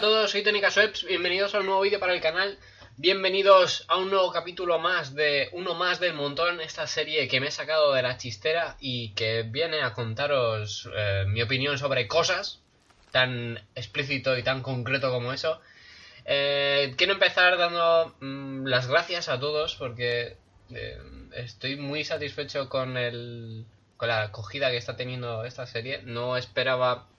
Todos, soy Tony Sweps, bienvenidos a un nuevo vídeo para el canal, bienvenidos a un nuevo capítulo más de uno más del montón, esta serie que me he sacado de la chistera y que viene a contaros eh, mi opinión sobre cosas, tan explícito y tan concreto como eso. Eh, quiero empezar dando mm, las gracias a todos porque eh, estoy muy satisfecho con, el, con la acogida que está teniendo esta serie, no esperaba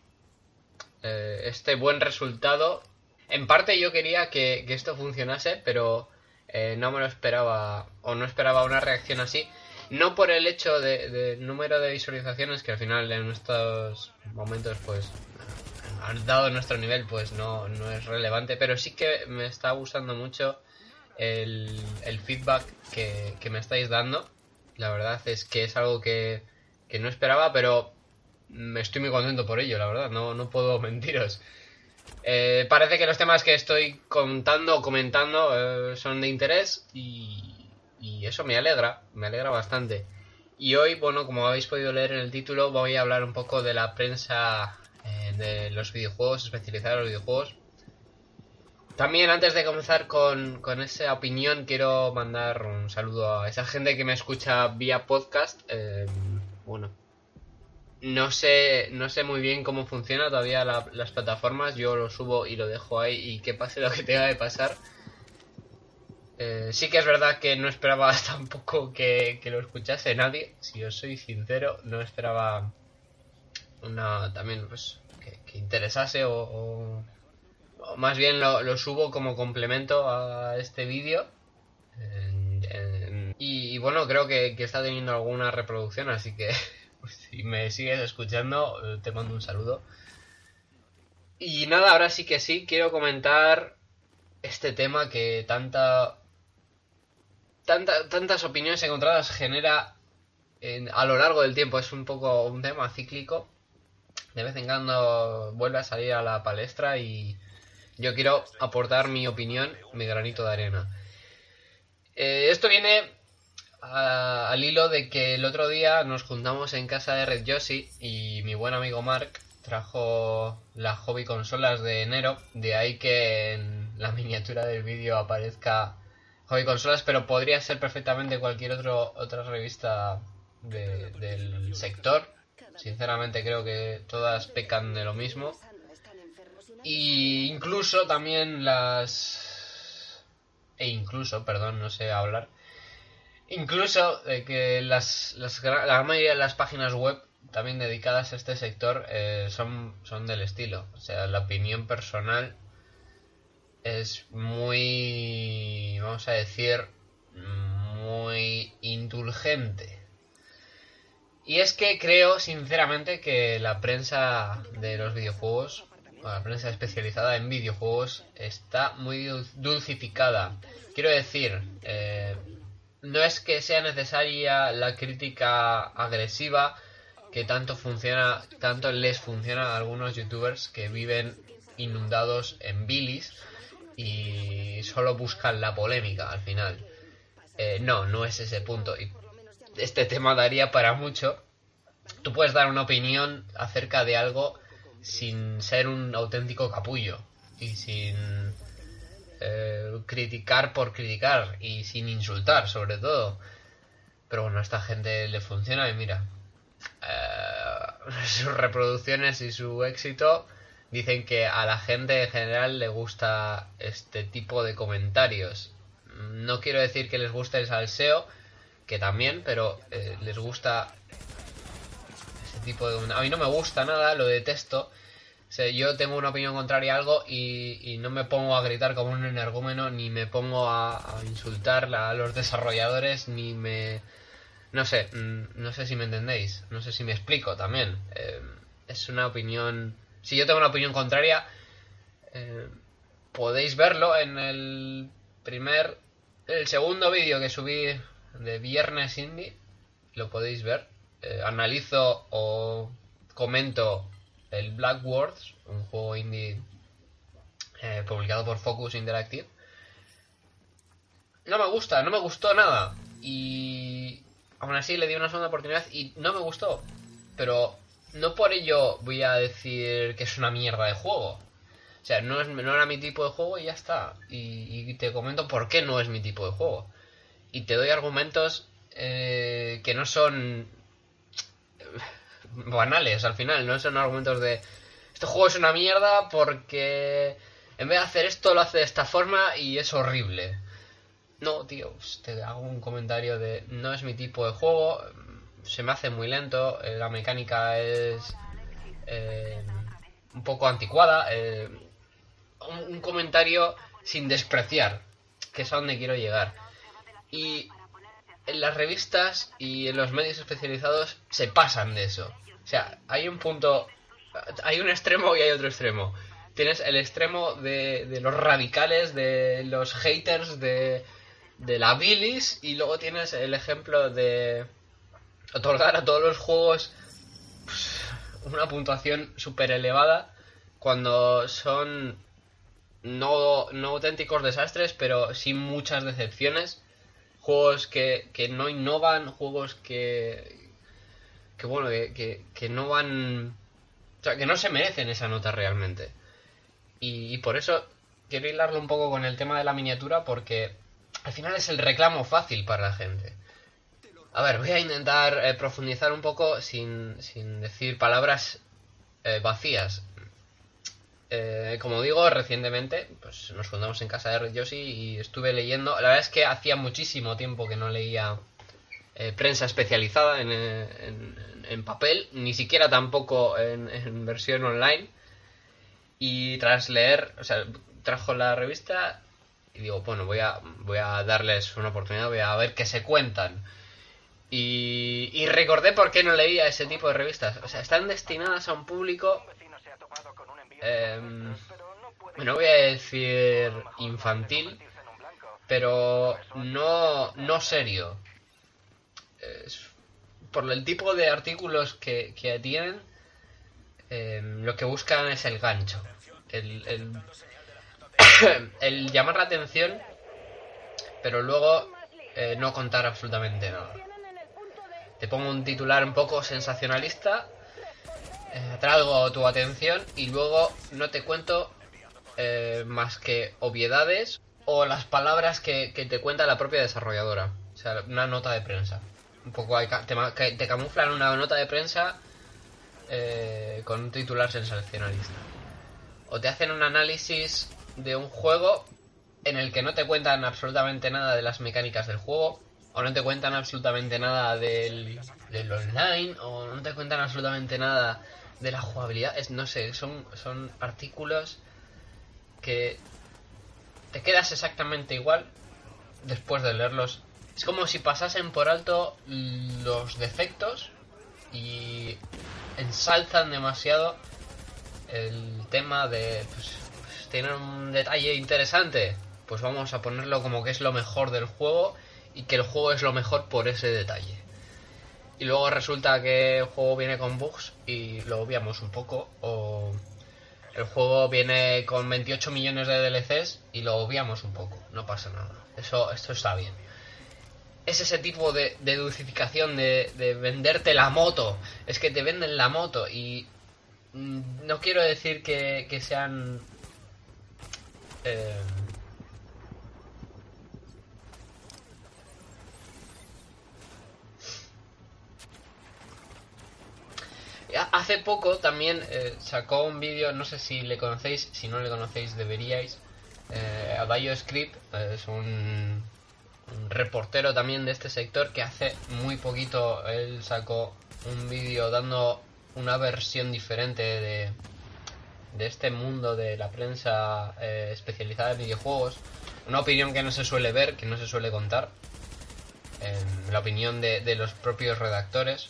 eh, este buen resultado. En parte yo quería que, que esto funcionase, pero eh, no me lo esperaba o no esperaba una reacción así. No por el hecho de número de visualizaciones que al final en estos momentos pues dado nuestro nivel pues no, no es relevante, pero sí que me está gustando mucho el, el feedback que, que, me estáis dando. La verdad es que es algo que, que no esperaba, pero estoy muy contento por ello, la verdad, no, no puedo mentiros. Eh, parece que los temas que estoy contando o comentando eh, son de interés y, y, eso me alegra, me alegra bastante. Y hoy, bueno, como habéis podido leer en el título, voy a hablar un poco de la prensa eh, de los videojuegos, especializada en los videojuegos. También antes de comenzar con, con, esa opinión, quiero mandar un saludo a esa gente que me escucha vía podcast. bueno, no sé, no sé muy bien cómo funciona todavía la, las plataformas. Yo lo subo y lo dejo ahí y que pase lo que tenga que pasar. Eh, sí que es verdad que no esperaba tampoco que, que, lo escuchase nadie. Si os soy sincero, no esperaba una también pues que, interesase o, o, más bien lo, lo, subo como complemento a este vídeo. Y, bueno, creo que, está teniendo alguna reproducción, así que si me sigues escuchando, eh, te mando un saludo. Y nada, ahora sí que sí, quiero comentar este tema que tanta, tanta tantas opiniones encontradas genera en, a lo largo del tiempo. Es un poco un tema cíclico. De vez en cuando vuelve a salir a la palestra y yo quiero aportar mi opinión, mi granito de arena. Eh, esto viene al hilo de que el otro día nos juntamos en casa de Red Yoshi y mi buen amigo Mark trajo las hobby consolas de enero, de ahí que en la miniatura del vídeo aparezca hobby consolas, pero podría ser perfectamente cualquier otro, otra revista de, del sector. Sinceramente creo que todas pecan de lo mismo. Y incluso también las... E incluso, perdón, no sé hablar Incluso eh, que las, las, la gran mayoría de las páginas web también dedicadas a este sector eh, son, son del estilo. O sea, la opinión personal es muy, vamos a decir, muy indulgente. Y es que creo sinceramente que la prensa de los videojuegos, la prensa especializada en videojuegos, está muy dulcificada. Quiero decir, eh, no es que sea necesaria la crítica agresiva que tanto funciona, tanto les funciona a algunos youtubers que viven inundados en bilis y solo buscan la polémica al final. Eh, no, no es ese punto. Y este tema daría para mucho. Tú puedes dar una opinión acerca de algo sin ser un auténtico capullo y sin eh, criticar por criticar y sin insultar sobre todo. Pero bueno, a esta gente le funciona y mira, eh, sus reproducciones y su éxito dicen que a la gente en general le gusta este tipo de comentarios. No quiero decir que les guste el salseo, que también, pero eh, les gusta ese tipo de... A mí no me gusta nada, lo detesto. Yo tengo una opinión contraria a algo y, no me pongo a gritar como un energúmeno, ni me pongo a, insultar a los desarrolladores, ni me... No sé, mm, no sé si me entendéis, no sé si me explico también. Eh, es una opinión si yo tengo una opinión contraria, eh, podéis verlo en el primer, el segundo vídeo que subí de Viernes Indie, lo podéis ver. Eh, analizo o comento el Black Words, un juego indie eh, publicado por Focus Interactive. No me gusta, no me gustó nada. Y aún así le di una segunda oportunidad y no me gustó. Pero no por ello voy a decir que es una mierda de juego. O sea, no, es, no era mi tipo de juego y ya está. Y, te comento por qué no es mi tipo de juego. Y te doy argumentos eh, que no son banales al final. No son argumentos de... Este juego es una mierda porque en vez de hacer esto lo hace de esta forma y es horrible. No, tío, pues te hago un comentario de no es mi tipo de juego se me hace muy lento, eh, la mecánica es eh, un poco anticuada. Eh, un, comentario sin despreciar, que es a donde quiero llegar. Y en las revistas y en los medios especializados se pasan de eso. O sea, hay un punto, hay un extremo y hay otro extremo. Tienes el extremo de, de los radicales, de los haters, de, de la bilis, y luego tienes el ejemplo de otorgar a todos los juegos pues, una puntuación súper elevada cuando son no, no auténticos desastres, pero sí muchas decepciones. Juegos que, que no innovan, juegos que, que bueno, que, que, no van... O sea, que no se merecen esa nota realmente. Y, por eso quiero hilarlo un poco con el tema de la miniatura porque al final es el reclamo fácil para la gente. A ver, voy a intentar eh, profundizar un poco sin, decir palabras eh, vacías. Eh, como digo, recientemente pues nos fundamos en casa de Yoshi y estuve leyendo. La verdad es que hacía muchísimo tiempo que no leía prensa especializada en, en, papel, ni siquiera tampoco en, versión online. Y tras leer, o sea, trajo la revista y digo, bueno, voy a, voy a darles una oportunidad, voy a ver qué se cuentan. Y, recordé por qué no leía ese tipo de revistas. O sea, están destinadas a un público... Em, no voy a decir infantil, pero no, no serio. por el tipo de artículos que, que tienen, em, lo que buscan es el gancho. El, el, el llamar la atención, pero luego eh, no contar absolutamente nada te pongo un titular un poco sensacionalista, traigo tu atención y luego no te cuento eh, más que obviedades o las palabras que, te cuenta la propia desarrolladora. O sea, una nota de prensa. Un poco te, te camuflan una nota de prensa eh, con un titular sensacionalista. O te hacen un análisis de un juego en el que no te cuentan absolutamente nada de las mecánicas del juego, o no te cuentan absolutamente nada del, del online, o no te cuentan absolutamente nada de la jugabilidad. Es, no sé, son, son artículos que te quedas exactamente igual después de leerlos. Es como si pasasen por alto los defectos y ensalzan demasiado el tema de pues, pues, un detalle interesante. Pues vamos a ponerlo como que es lo mejor del juego y que el juego es lo mejor por ese detalle. Y luego resulta que el juego viene con bugs y lo obviamos un poco. O el juego viene con 28 millones de DLCs y lo obviamos un poco. No pasa nada. Eso, esto está bien. Es ese tipo de, dulcificación de, de venderte la moto. Es que te venden la moto y mm, no quiero decir que, que sean... Eh, Hace poco también eh, sacó un vídeo, no sé si le conocéis, si no le conocéis deberíais. Eh, Abayo Script eh, es un, reportero también de este sector que hace muy poquito él sacó un vídeo dando una versión diferente de, de este mundo de la prensa eh, especializada en videojuegos. Una opinión que no se suele ver, que no se suele contar. la opinión de, de los propios redactores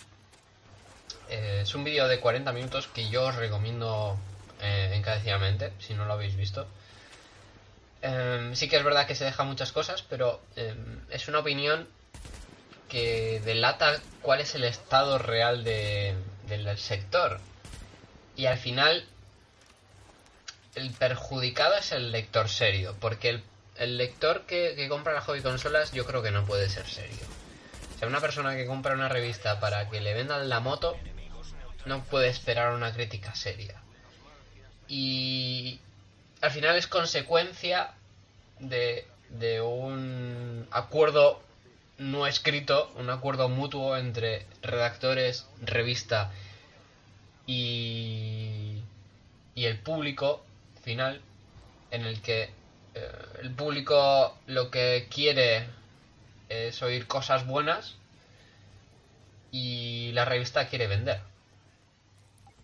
eh, es un vídeo de 40 minutos que yo os recomiendo eh, encarecidamente, si no lo habéis visto. Em, sí que es verdad que se deja muchas cosas, pero em, es una opinión que delata cuál es el estado real del sector. Y al final, el perjudicado es el lector serio, porque el, lector que, que compra las hobby consolas yo creo que no puede ser serio. O sea, una persona que compra una revista para que le vendan la moto, no puede esperar una crítica seria. Y al final es consecuencia de, de un acuerdo no escrito, un acuerdo mutuo entre redactores, revista y, y el público final, en el que eh, el público lo que quiere es oír cosas buenas y la revista quiere vender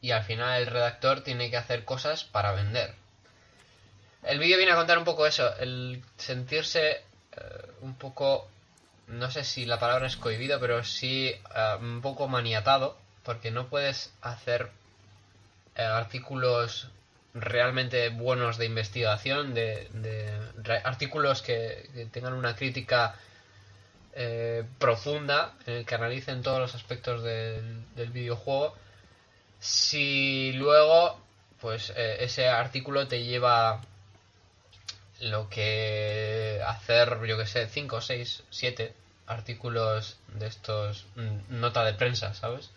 y al final el redactor tiene que hacer cosas para vender. El vídeo viene a contar un poco eso, el sentirse eh, un poco, no sé si la palabra es cohibido, pero sí eh, un poco maniatado, porque no puedes hacer eh, artículos realmente buenos de investigación, de, artículos que, tengan una crítica profunda, en el que analicen todos los aspectos del videojuego si luego, pues eh, ese artículo te lleva lo que hacer, yo que sé, 5, 6, 7 artículos de estos, mm, nota de prensa, ¿sabes?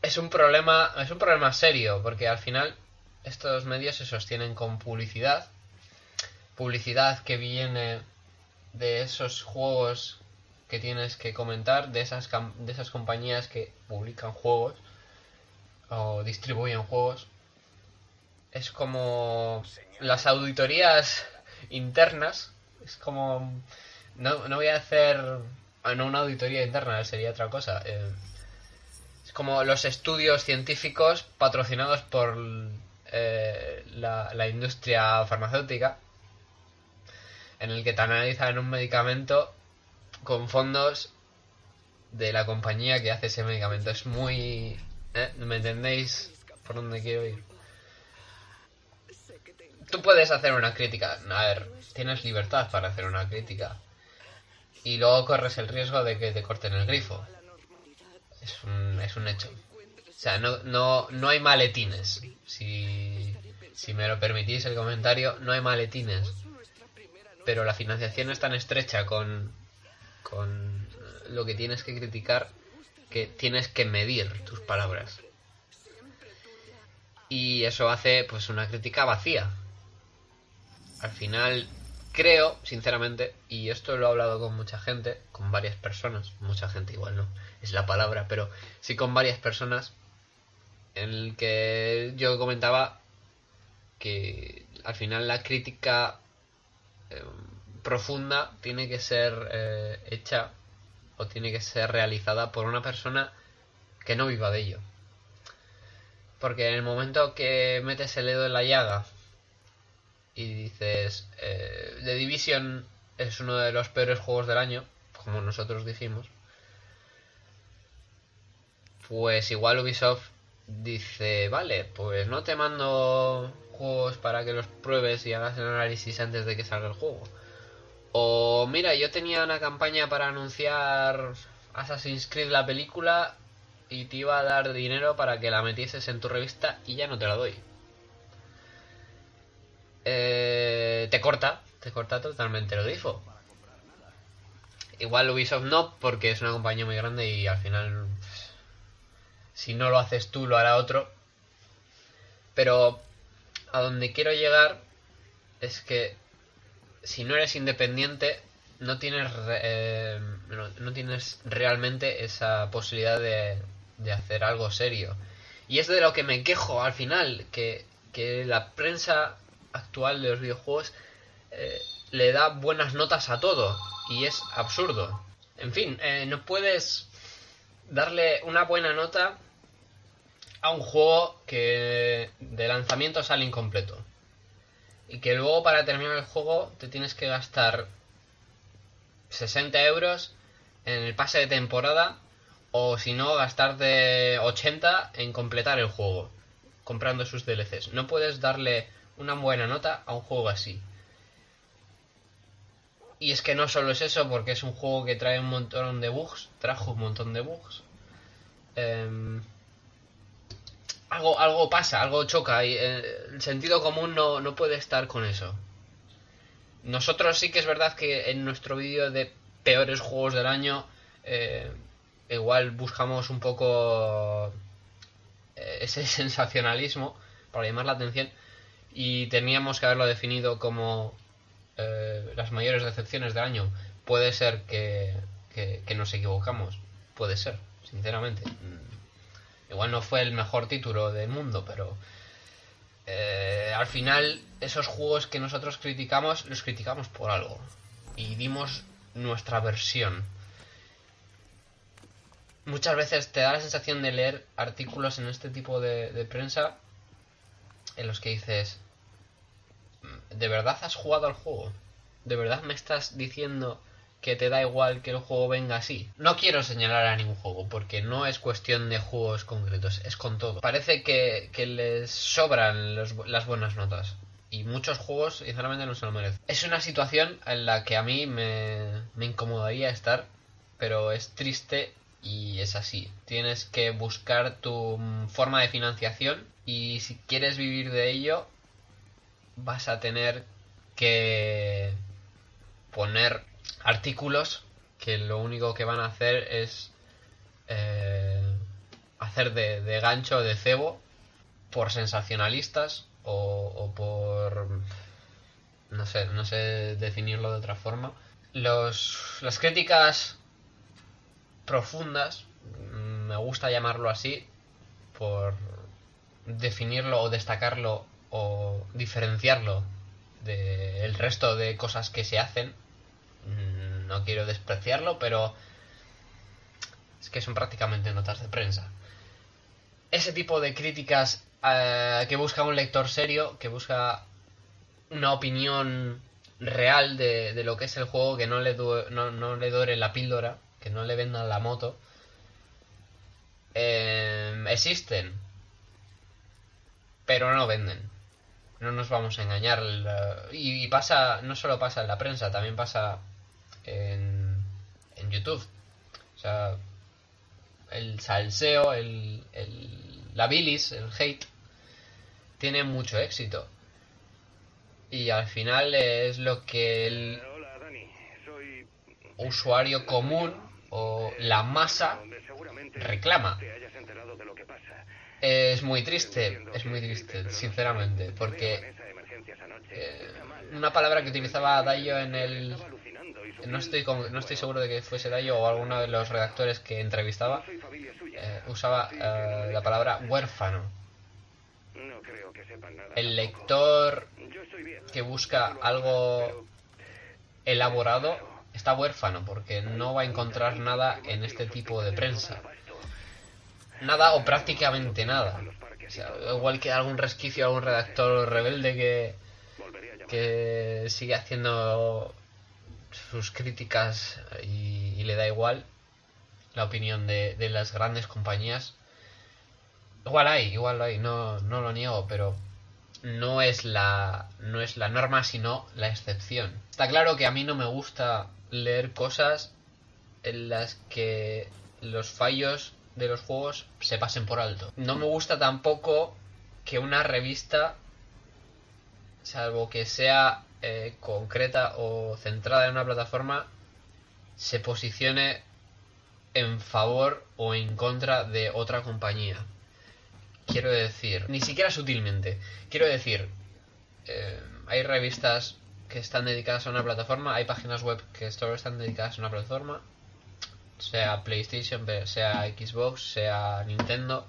Es un problema, es un problema serio, porque al final estos medios se sostienen con publicidad, publicidad que viene de esos juegos que tienes que comentar de esas, de esas compañías que publican juegos o distribuyen juegos. Es como las auditorías internas. Es como... No, no voy a hacer... Ah, no una auditoría interna, sería otra cosa. Eh, es como los estudios científicos patrocinados por eh, la, la industria farmacéutica en el que te analizan un medicamento con fondos de la compañía que hace ese medicamento. Es muy... ¿eh? ¿Me entendéis por dónde quiero ir? Tú puedes hacer una crítica. A ver, tienes libertad para hacer una crítica. Y luego corres el riesgo de que te corten el grifo. Es un, es un hecho. O sea, no, no, no hay maletines. Si, si me lo permitís el comentario, no hay maletines. Pero la financiación es tan estrecha con, con lo que tienes que criticar que tienes que medir tus palabras. Y eso hace pues una crítica vacía. Al final creo, sinceramente, y esto lo he hablado con mucha gente, con varias personas, mucha gente igual no, es la palabra, pero sí con varias personas, en el que yo comentaba que al final la crítica eh, profunda tiene que ser eh, hecha o tiene que ser realizada por una persona que no viva de ello. Porque en el momento que metes el dedo en la llaga y dices, eh, The Division es uno de los peores juegos del año, como nosotros dijimos, pues igual Ubisoft dice, vale, pues no te mando juegos para que los pruebes y hagas el análisis antes de que salga el juego. O mira, yo tenía una campaña para anunciar Assassin's Creed la película y te iba a dar dinero para que la metieses en tu revista y ya no te la doy. Eh, te corta, te corta totalmente lo difo. Igual Ubisoft no, porque es una compañía muy grande y al final, si no lo haces tú, lo hará otro. Pero a donde quiero llegar es que si no eres independiente, no tienes, eh, no, tienes realmente esa posibilidad de, de, hacer algo serio. Y es de lo que me quejo al final, que, que la prensa actual de los videojuegos eh, le da buenas notas a todo. Y es absurdo. En fin, eh, no puedes darle una buena nota a un juego que de lanzamiento sale incompleto. Y que luego para terminar el juego te tienes que gastar 60 euros en el pase de temporada o si no gastarte 80 en completar el juego comprando sus DLCs. No puedes darle una buena nota a un juego así. Y es que no solo es eso, porque es un juego que trae un montón de bugs, trajo un montón de bugs. Em, algo, algo pasa, algo choca y eh, el sentido común no, no puede estar con eso. Nosotros sí que es verdad que en nuestro vídeo de peores juegos del año, eh, igual buscamos un poco eh, ese sensacionalismo para llamar la atención y teníamos que haberlo definido como eh, las mayores decepciones del año, puede ser que, nos equivocamos. Puede ser, sinceramente. Mm, igual no fue el mejor título del mundo, pero eh, al final esos juegos que nosotros criticamos, los criticamos por algo. Y dimos nuestra versión. Muchas veces te da la sensación de leer artículos en este tipo de prensa en los que dices, ¿de verdad has jugado al juego? ¿De verdad me estás diciendo que te da igual que el juego venga así? No quiero señalar a ningún juego, porque no es cuestión de juegos concretos, es con todo. Parece que, les sobran las buenas notas. Y muchos juegos, sinceramente, no se lo merecen. Es una situación en la que a mí me, incomodaría estar, pero es triste y es así. Tienes que buscar tu forma de financiación y si quieres vivir de ello, vas a tener que poner artículos que lo único que van a hacer es eh, hacer de, gancho de cebo por sensacionalistas o, por no sé no sé definirlo de otra forma los las críticas profundas mm, me gusta llamarlo así por definirlo o destacarlo o diferenciarlo del resto de cosas que se hacen. Mm, no quiero despreciarlo, pero es que son prácticamente notas de prensa. Ese tipo de críticas eh, que busca un lector serio, que busca una opinión real de, lo que es el juego, que no le, no, le dore la píldora, que no le vendan la moto, eh, existen, pero no venden no nos vamos a engañar. Y, pasa, no solo pasa en la prensa, también pasa en, en YouTube. O sea, el salseo, el, el, la bilis, el hate, tiene mucho éxito. Y al final es lo que el usuario común o la masa reclama. Es muy triste, es muy triste, sinceramente, porque eh, una palabra que utilizaba Dayo en el... No estoy, no estoy seguro de que fuese Dayo o alguno de los redactores que entrevistaba, eh, usaba eh, la palabra huérfano. El lector que busca algo elaborado está huérfano porque no va a encontrar nada en este tipo de prensa nada o prácticamente nada. igual que algún resquicio, algún redactor rebelde que, que sigue haciendo sus críticas y, le da igual la opinión de, las grandes compañías. Igual hay, igual hay, no, no lo niego, pero no es la no es la norma sino la excepción. Está claro que a mí no me gusta leer cosas en las que los fallos de los juegos se pasen por alto. No me gusta tampoco que una revista, salvo que sea eh, concreta o centrada en una plataforma, se posicione en favor o en contra de otra compañía. Quiero decir, ni siquiera sutilmente. Quiero decir, eh, hay revistas que están dedicadas a una plataforma, hay páginas web que solo están dedicadas a una plataforma, sea PlayStation, sea Xbox, sea Nintendo,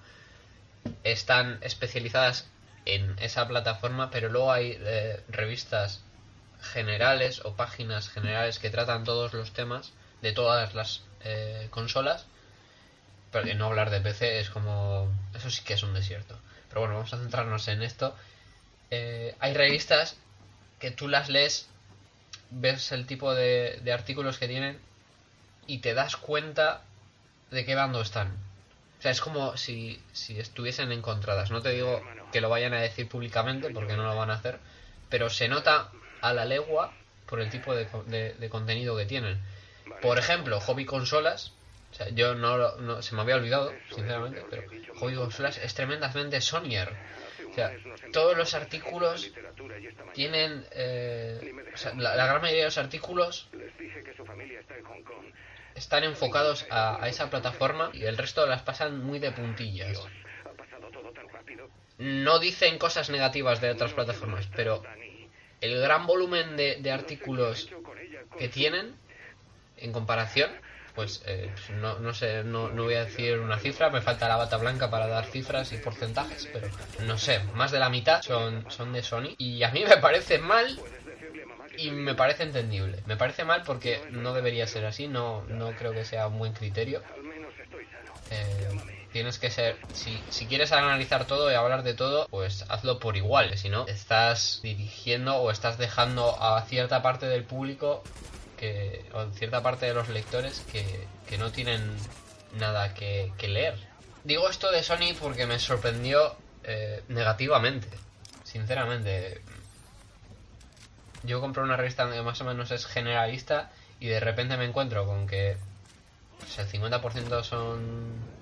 están especializadas en esa plataforma, pero luego hay eh, revistas generales o páginas generales que tratan todos los temas de todas las eh, consolas. Pero no hablar de PC es como... Eso sí que es un desierto. Pero bueno, vamos a centrarnos en esto. Eh, hay revistas que tú las lees, ves el tipo de, de artículos que tienen y te das cuenta de qué bando están. O sea, es como si, si estuviesen encontradas. No te digo que lo vayan a decir públicamente porque no lo van a hacer, pero se nota a la legua por el tipo de, de, contenido que tienen. Por ejemplo, hobby consolas. O sea, yo no, no, se me había olvidado, sinceramente, pero hobby consolas es tremendamente Sonyer. O sea, todos los artículos tienen. Eh, o sea, la, la, gran mayoría de los artículos están enfocados a, a, esa plataforma y el resto las pasan muy de puntillas. No dicen cosas negativas de otras plataformas, pero el gran volumen de, artículos que tienen en comparación, pues eh, no, no sé, no, no, voy a decir una cifra, me falta la bata blanca para dar cifras y porcentajes, pero no sé, más de la mitad son, son de Sony y a mí me parece mal y me parece entendible. Me parece mal porque no debería ser así, no, no creo que sea un buen criterio. Eh, tienes que ser, si, si quieres analizar todo y hablar de todo, pues hazlo por igual, si no, estás dirigiendo o estás dejando a cierta parte del público que, o cierta parte de los lectores que, que no tienen nada que, leer. Digo esto de Sony porque me sorprendió eh, negativamente, sinceramente. Yo compré una revista que más o menos es generalista y de repente me encuentro con que pues, el 50% son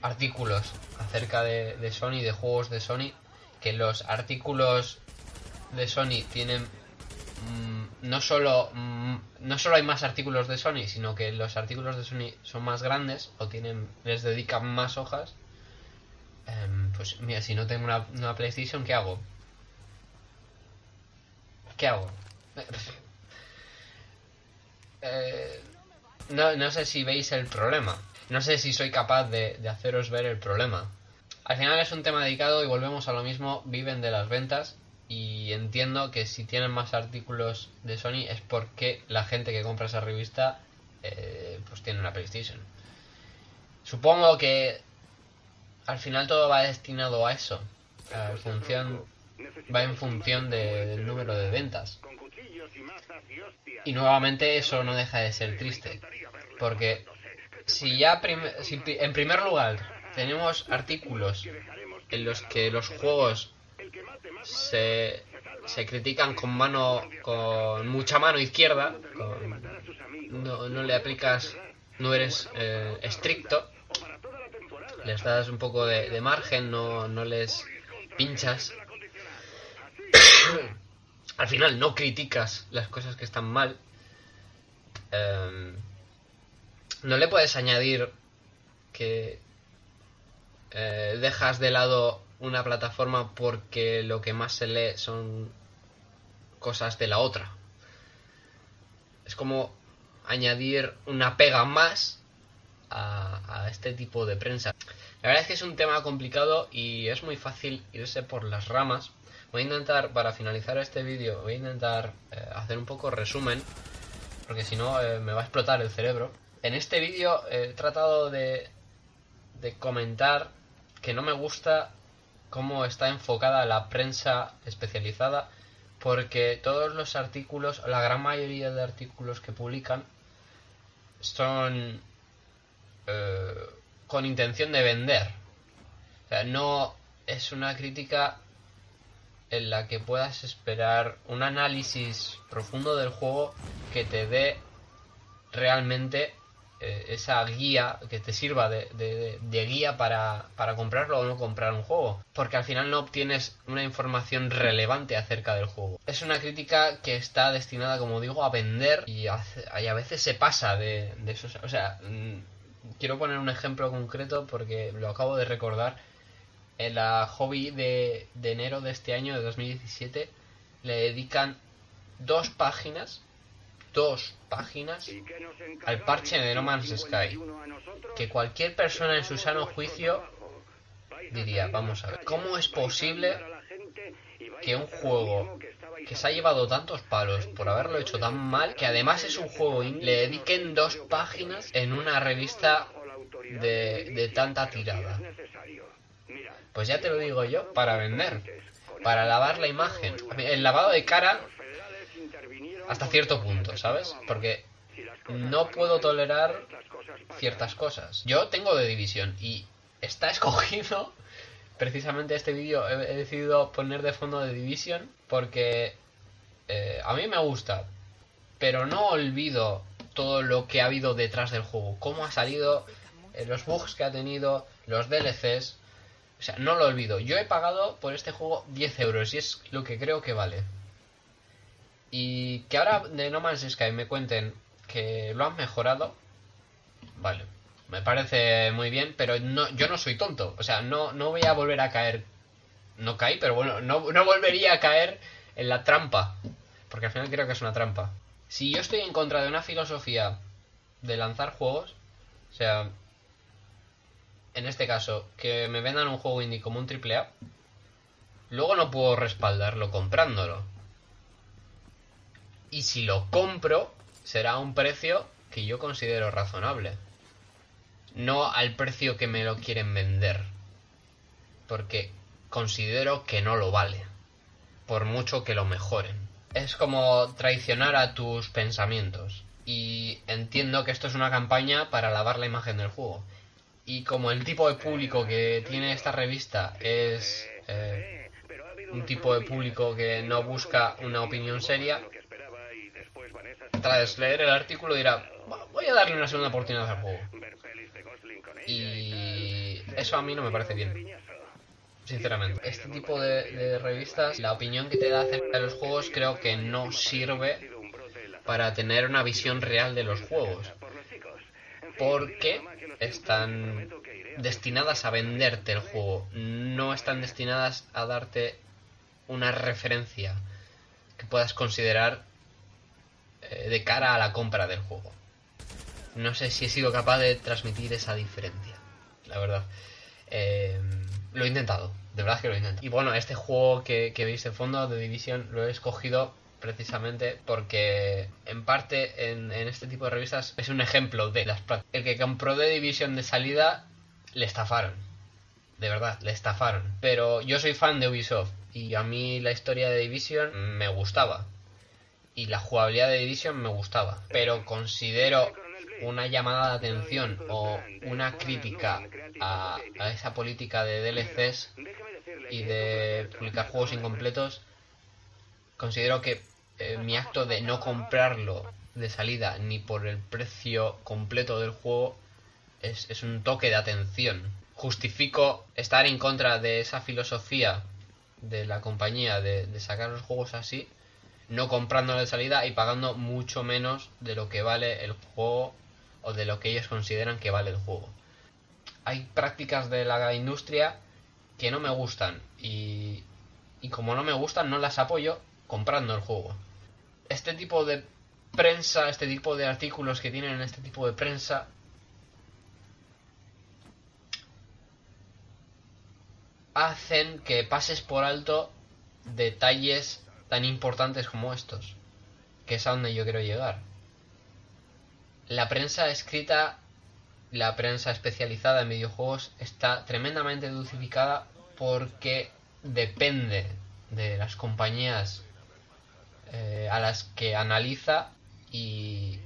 artículos acerca de, Sony, de juegos de Sony, que los artículos de Sony tienen mmm, no solo mmm, no solo hay más artículos de Sony, sino que los artículos de Sony son más grandes o tienen les dedican más hojas. Eh, pues mira, si no tengo una, una PlayStation, ¿qué hago? ¿Qué hago? eh, no, no sé si veis el problema. No sé si soy capaz de, de, haceros ver el problema. Al final es un tema dedicado y volvemos a lo mismo, viven de las ventas y entiendo que si tienen más artículos de Sony es porque la gente que compra esa revista eh, pues tiene una PlayStation. Supongo que al final todo va destinado a eso. A función, va en función de, del número de ventas. Y nuevamente eso no deja de ser triste. Porque si ya prim si en primer lugar tenemos artículos en los que los juegos se, se critican con mano con mucha mano izquierda no, no, le aplicas no eres eh, estricto les das un poco de, de margen no, no les pinchas al final no criticas las cosas que están mal eh, no le puedes añadir que eh, dejas de lado una plataforma porque lo que más se lee son cosas de la otra. Es como añadir una pega más a, este tipo de prensa. La verdad es que es un tema complicado y es muy fácil irse por las ramas. Voy a intentar, para finalizar este vídeo, voy a intentar eh, hacer un poco resumen, porque si no eh, me va a explotar el cerebro. En este vídeo he tratado de, de comentar que no me gusta cómo está enfocada la prensa especializada porque todos los artículos, la gran mayoría de artículos que publican son eh, con intención de vender. O sea, no es una crítica en la que puedas esperar un análisis profundo del juego que te dé realmente eh, esa guía que te sirva de, de, guía para, para, comprarlo o no comprar un juego. Porque al final no obtienes una información relevante acerca del juego. Es una crítica que está destinada, como digo, a vender y a, veces se pasa de, de eso. O sea, mmm, quiero poner un ejemplo concreto porque lo acabo de recordar. En la hobby de, de enero de este año, de 2017, le dedican dos páginas, dos páginas al parche de No Man's Sky. Que cualquier persona en su sano juicio diría, vamos a ver, ¿cómo es posible que un juego que se ha llevado tantos palos por haberlo hecho tan mal, que además es un juego le dediquen dos páginas en una revista de, de tanta tirada? Pues ya te lo digo yo, para vender, para lavar la imagen. El lavado de cara hasta cierto punto, ¿sabes? Porque no puedo tolerar ciertas cosas. Yo tengo de división y está escogido precisamente este vídeo he, decidido poner de fondo de Division porque eh, a mí me gusta, pero no olvido todo lo que ha habido detrás del juego, cómo ha salido, eh, los bugs que ha tenido, los DLCs, o sea, no lo olvido. Yo he pagado por este juego 10 euros y es lo que creo que vale. Y que ahora de No Man's Sky me cuenten que lo han mejorado, vale, me parece muy bien, pero no, yo no soy tonto. O sea, no, no voy a volver a caer. No caí, pero bueno, no, no volvería a caer en la trampa. Porque al final creo que es una trampa. Si yo estoy en contra de una filosofía de lanzar juegos, o sea, en este caso, que me vendan un juego indie como un AAA, luego no puedo respaldarlo comprándolo. Y si lo compro, será un precio que yo considero razonable no al precio que me lo quieren vender. Porque considero que no lo vale. Por mucho que lo mejoren. Es como traicionar a tus pensamientos. Y entiendo que esto es una campaña para lavar la imagen del juego. Y como el tipo de público que tiene esta revista es eh, un tipo de público que no busca una opinión seria, tras leer el artículo dirá, voy a darle una segunda oportunidad al juego. Y eso a mí no me parece bien. Sinceramente, este tipo de, revistas, la opinión que te da acerca de los juegos creo que no sirve para tener una visión real de los juegos. Porque están destinadas a venderte el juego, no están destinadas a darte una referencia que puedas considerar eh, de cara a la compra del juego no sé si he sido capaz de transmitir esa diferencia, la verdad. Eh, lo he intentado, de verdad que lo he intentado. Y bueno, este juego que, veis de fondo de Division lo he escogido precisamente porque en parte en, este tipo de revistas es un ejemplo de las prácticas. El que compró de Division de salida le estafaron. De verdad, le estafaron. Pero yo soy fan de Ubisoft y a mí la historia de Division me gustaba. Y la jugabilidad de Division me gustaba. Pero considero una llamada de atención o una crítica a, esa política de DLCs y de publicar juegos incompletos, considero que eh, mi acto de no comprarlo de salida ni por el precio completo del juego es, un toque de atención. Justifico estar en contra de esa filosofía de la compañía de, de sacar los juegos así, no comprándolo de salida y pagando mucho menos de lo que vale el juego o de lo que ellos consideran que vale el juego. Hay prácticas de la industria que no me gustan y, y como no me gustan no las apoyo comprando el juego. Este tipo de prensa, este tipo de artículos que tienen este tipo de prensa hacen que pases por alto detalles tan importantes como estos, que es a donde yo quiero llegar la prensa escrita, la prensa especializada en videojuegos está tremendamente dulcificada porque depende de las compañías eh, a las que analiza y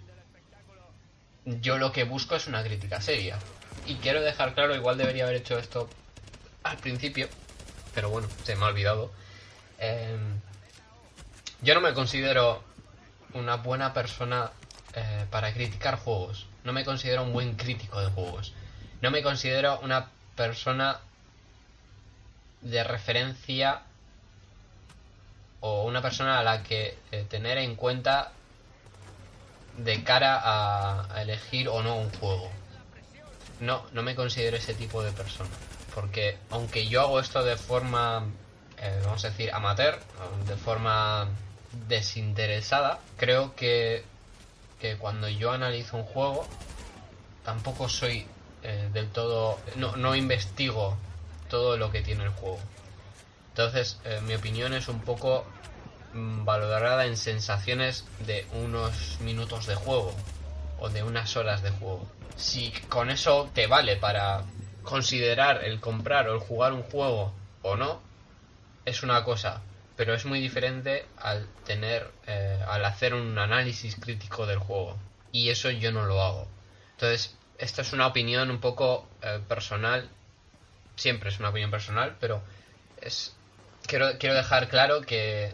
yo lo que busco es una crítica seria. Y quiero dejar claro, igual debería haber hecho esto al principio, pero bueno, se me ha olvidado. Em, yo no me considero una buena persona eh, para criticar juegos. No me considero un buen crítico de juegos. No me considero una persona de referencia o una persona a la que eh, tener en cuenta de cara a, elegir o no un juego. No, no me considero ese tipo de persona. Porque aunque yo hago esto de forma eh, vamos a decir, amateur, de forma desinteresada, creo que, que cuando yo analizo un juego, tampoco soy eh, del todo, no, no investigo todo lo que tiene el juego. Entonces, eh, mi opinión es un poco mm, valorada en sensaciones de unos minutos de juego o de unas horas de juego. Si con eso te vale para considerar el comprar o el jugar un juego o no, es una cosa, pero es muy diferente al tener, eh, al hacer un análisis crítico del juego. Y eso yo no lo hago. Entonces, esto es una opinión un poco eh, personal. Siempre es una opinión personal, pero es quiero, dejar claro que,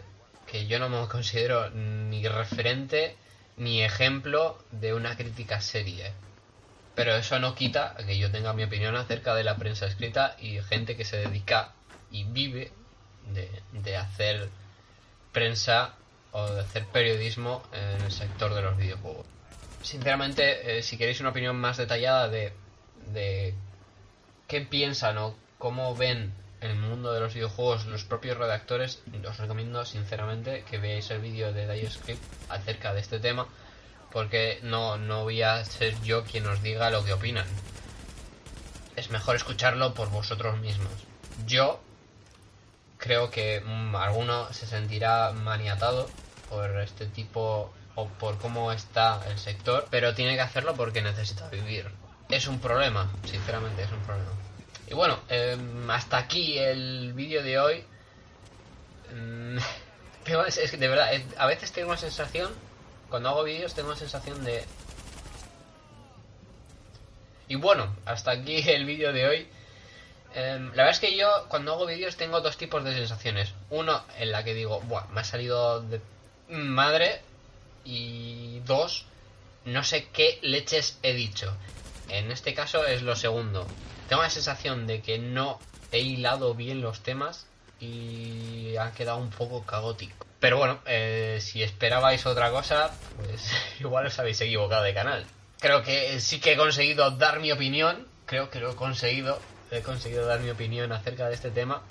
que yo no me considero ni referente ni ejemplo de una crítica seria. Pero eso no quita que yo tenga mi opinión acerca de la prensa escrita y gente que se dedica y vive de, hacer prensa o de hacer periodismo en el sector de los videojuegos. Sinceramente, eh, si queréis una opinión más detallada de, de qué piensan o cómo ven el mundo de los videojuegos los propios redactores, os recomiendo sinceramente que veáis el vídeo de Dioscript acerca de este tema, porque no, no voy a ser yo quien os diga lo que opinan. Es mejor escucharlo por vosotros mismos. Yo creo que mm, alguno se sentirá maniatado por este tipo o por cómo está el sector, pero tiene que hacerlo porque necesita vivir. Es un problema, sinceramente es un problema. Y bueno, em, hasta aquí el vídeo de hoy. Mm, es, que de verdad, a veces tengo la sensación, cuando hago vídeos tengo la sensación de... Y bueno, hasta aquí el vídeo de hoy. Em, la verdad es que yo cuando hago vídeos tengo dos tipos de sensaciones. Uno en la que digo, Buah, me ha salido de madre. Y dos, no sé qué leches he dicho. En este caso es lo segundo. Tengo la sensación de que no he hilado bien los temas y ha quedado un poco caótico. Pero bueno, eh, si esperabais otra cosa, pues igual os habéis equivocado de canal. Creo que sí que he conseguido dar mi opinión, creo que lo he conseguido, he conseguido dar mi opinión acerca de este tema.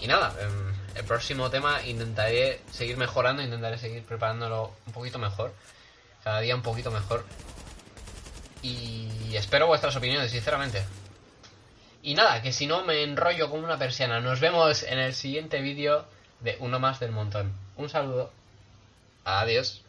Y nada, em, el próximo tema intentaré seguir mejorando, intentaré seguir preparándolo un poquito mejor, cada día un poquito mejor. Y espero vuestras opiniones, sinceramente. Y nada, que si no me enrollo como una persiana. Nos vemos en el siguiente vídeo de Uno más del montón. Un saludo. Adiós.